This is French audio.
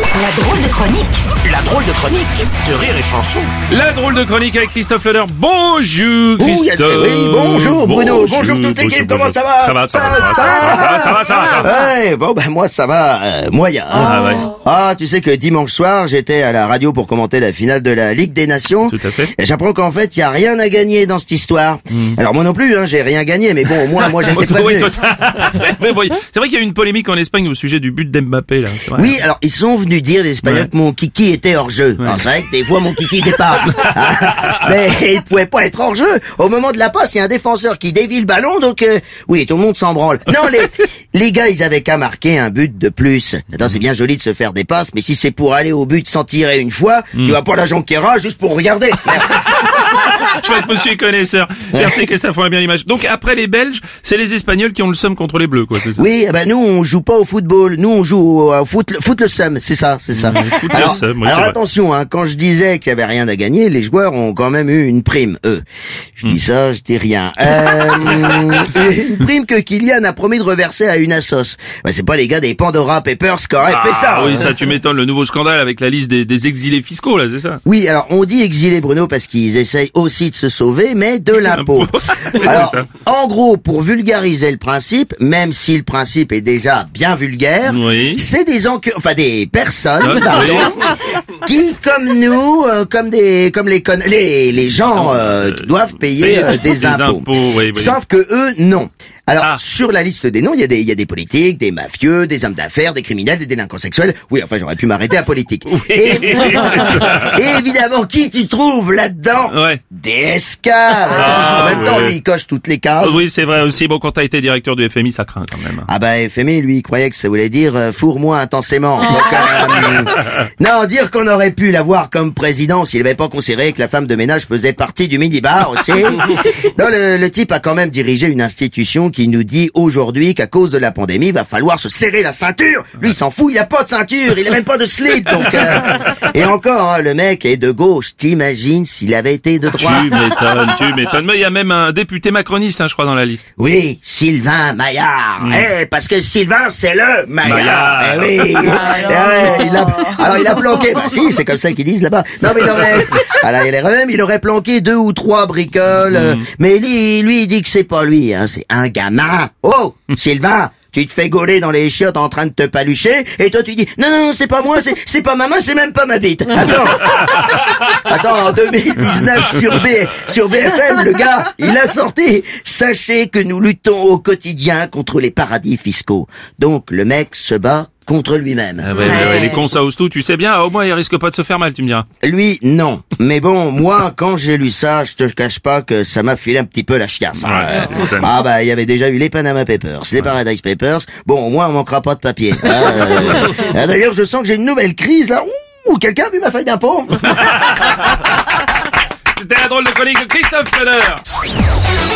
La drôle de chronique La drôle de chronique de Rire et Chanson. La drôle de chronique avec Christophe Leder. Bonjour Christophe. Oui, bonjour Bruno, bonjour, toute l'équipe, bonjour, comment ça bonjour. va Ça va, ça va, ça, ça va, ça va. Ouais, bon ben moi ça va, euh, moyen. hein. Ah ouais. Ah, tu sais que dimanche soir, j'étais à la radio pour commenter la finale de la Ligue des Nations. Tout à fait. Et j'apprends qu'en fait, il y a rien à gagner dans cette histoire. Hmm. Alors moi non plus, hein, j'ai rien gagné, mais bon, au moins, moi j'étais prévenu. C'est vrai qu'il y a eu une polémique en Espagne au sujet du but d'Mbappé là. Oui, alors ils sont venus dire les Espagnols Ouais. que mon kiki était hors jeu. Alors c'est vrai que des fois mon kiki dépasse, mais il pouvait pas être hors jeu. Au moment de la passe, il y a un défenseur qui dévie le ballon, donc euh, oui, tout le monde s'en branle. Non, les les gars, ils avaient qu'à marquer un but de plus. Attends, c'est bien joli de se faire des passes, mais si c'est pour aller au but sans tirer une fois, Hmm. tu vas pas la jonquera juste pour regarder. Je vois que monsieur est connaisseur. Merci que ça fera bien l'image. Donc après les Belges, c'est les Espagnols qui ont le somme contre les Bleus quoi, c'est ça? Oui, eh ben nous on joue pas au football, nous on joue au au foot, foot le seum, c'est ça, c'est ça. foot le alors, seum, oui, alors c'est vrai. attention, hein, quand je disais qu'il y avait rien à gagner, les joueurs ont quand même eu une prime, eux. Je dis ça, je dis rien. Euh, une prime que Kylian a promis de reverser à une assos. Ben, c'est pas les gars des Pandora Papers qui auraient fait ça. Ah oui, hein. ça tu m'étonnes, le nouveau scandale avec la liste des, des exilés fiscaux là, c'est ça? Oui, alors on dit exilés Bruno parce qu'ils essayent aussi de se sauver, mais de l'impôt. Alors, en gros, pour vulgariser le principe, même si le principe est déjà bien vulgaire, Oui. c'est des encu- enfin des personnes, Ah, pardon, qui, comme nous, euh, comme des, comme les con- les, les gens euh, qui doivent payer euh, des, impôts. Sauf que eux, non. Alors, Ah. sur la liste des noms, il y a des, il y a des politiques, des mafieux, des hommes d'affaires, des criminels, des délinquants sexuels. Oui, enfin, j'aurais pu m'arrêter à politique. Et, et évidemment, qui tu trouves là-dedans Ouais. DSK. Ah, en même temps, ouais. lui, il coche toutes les cases. Oui, c'est vrai aussi. Bon, quand t'as été directeur du FMI, ça craint quand même. Ah bah FMI, lui, il croyait que ça voulait dire euh, fourre-moi intensément. Donc, euh, non, dire qu'on aurait pu l'avoir comme président s'il n'avait pas considéré que la femme de ménage faisait partie du minibar aussi. non, le, le type a quand même dirigé une institution qui nous dit aujourd'hui qu'à cause de la pandémie, il va falloir se serrer la ceinture. Lui, il s'en fout, il a pas de ceinture, il a même pas de slip. Donc, euh, et encore, hein, le mec est de gauche. T'imagines s'il avait été de droite? Tu m'étonnes, tu m'étonnes. Mais il y a même un député macroniste, hein, je crois, dans la liste. Oui, Sylvain Maillard. Eh, parce que Sylvain, c'est le Maillard. Maillard. Eh oui. Eh il a, alors il a planqué. Bah si, c'est comme ça qu'ils disent là-bas. Non mais non mais. Alors il, aurait, il aurait planqué deux ou trois bricoles. euh, Mais lui, lui, il dit que c'est pas lui. Hein, c'est un gamin. Oh, Sylvain. Tu te fais gauler dans les chiottes en train de te palucher, et toi tu dis non non c'est pas moi, c'est c'est pas ma main, c'est même pas ma bite. Attends, attends en 2019 sur B sur BFM le gars il a sorti. Sachez que nous luttons au quotidien contre les paradis fiscaux. Donc le mec se bat contre lui-même. Ah ouais, ouais, ouais, les cons, ça tout. Tu sais bien, au moins, il risque pas de se faire mal, tu me diras. Lui, non. Mais bon, moi, quand j'ai lu ça, je te cache pas que ça m'a filé un petit peu la chiasse. m'étonnes. ah bah, il y avait déjà eu les Panama Papers, les Paradise Papers. Bon, au moins, on manquera pas de papier. hein, euh. Ah, D'ailleurs, je sens que j'ai une nouvelle crise, là. Ouh, quelqu'un a vu ma feuille d'impôt C'était la drôle de chronique de Christophe Feder.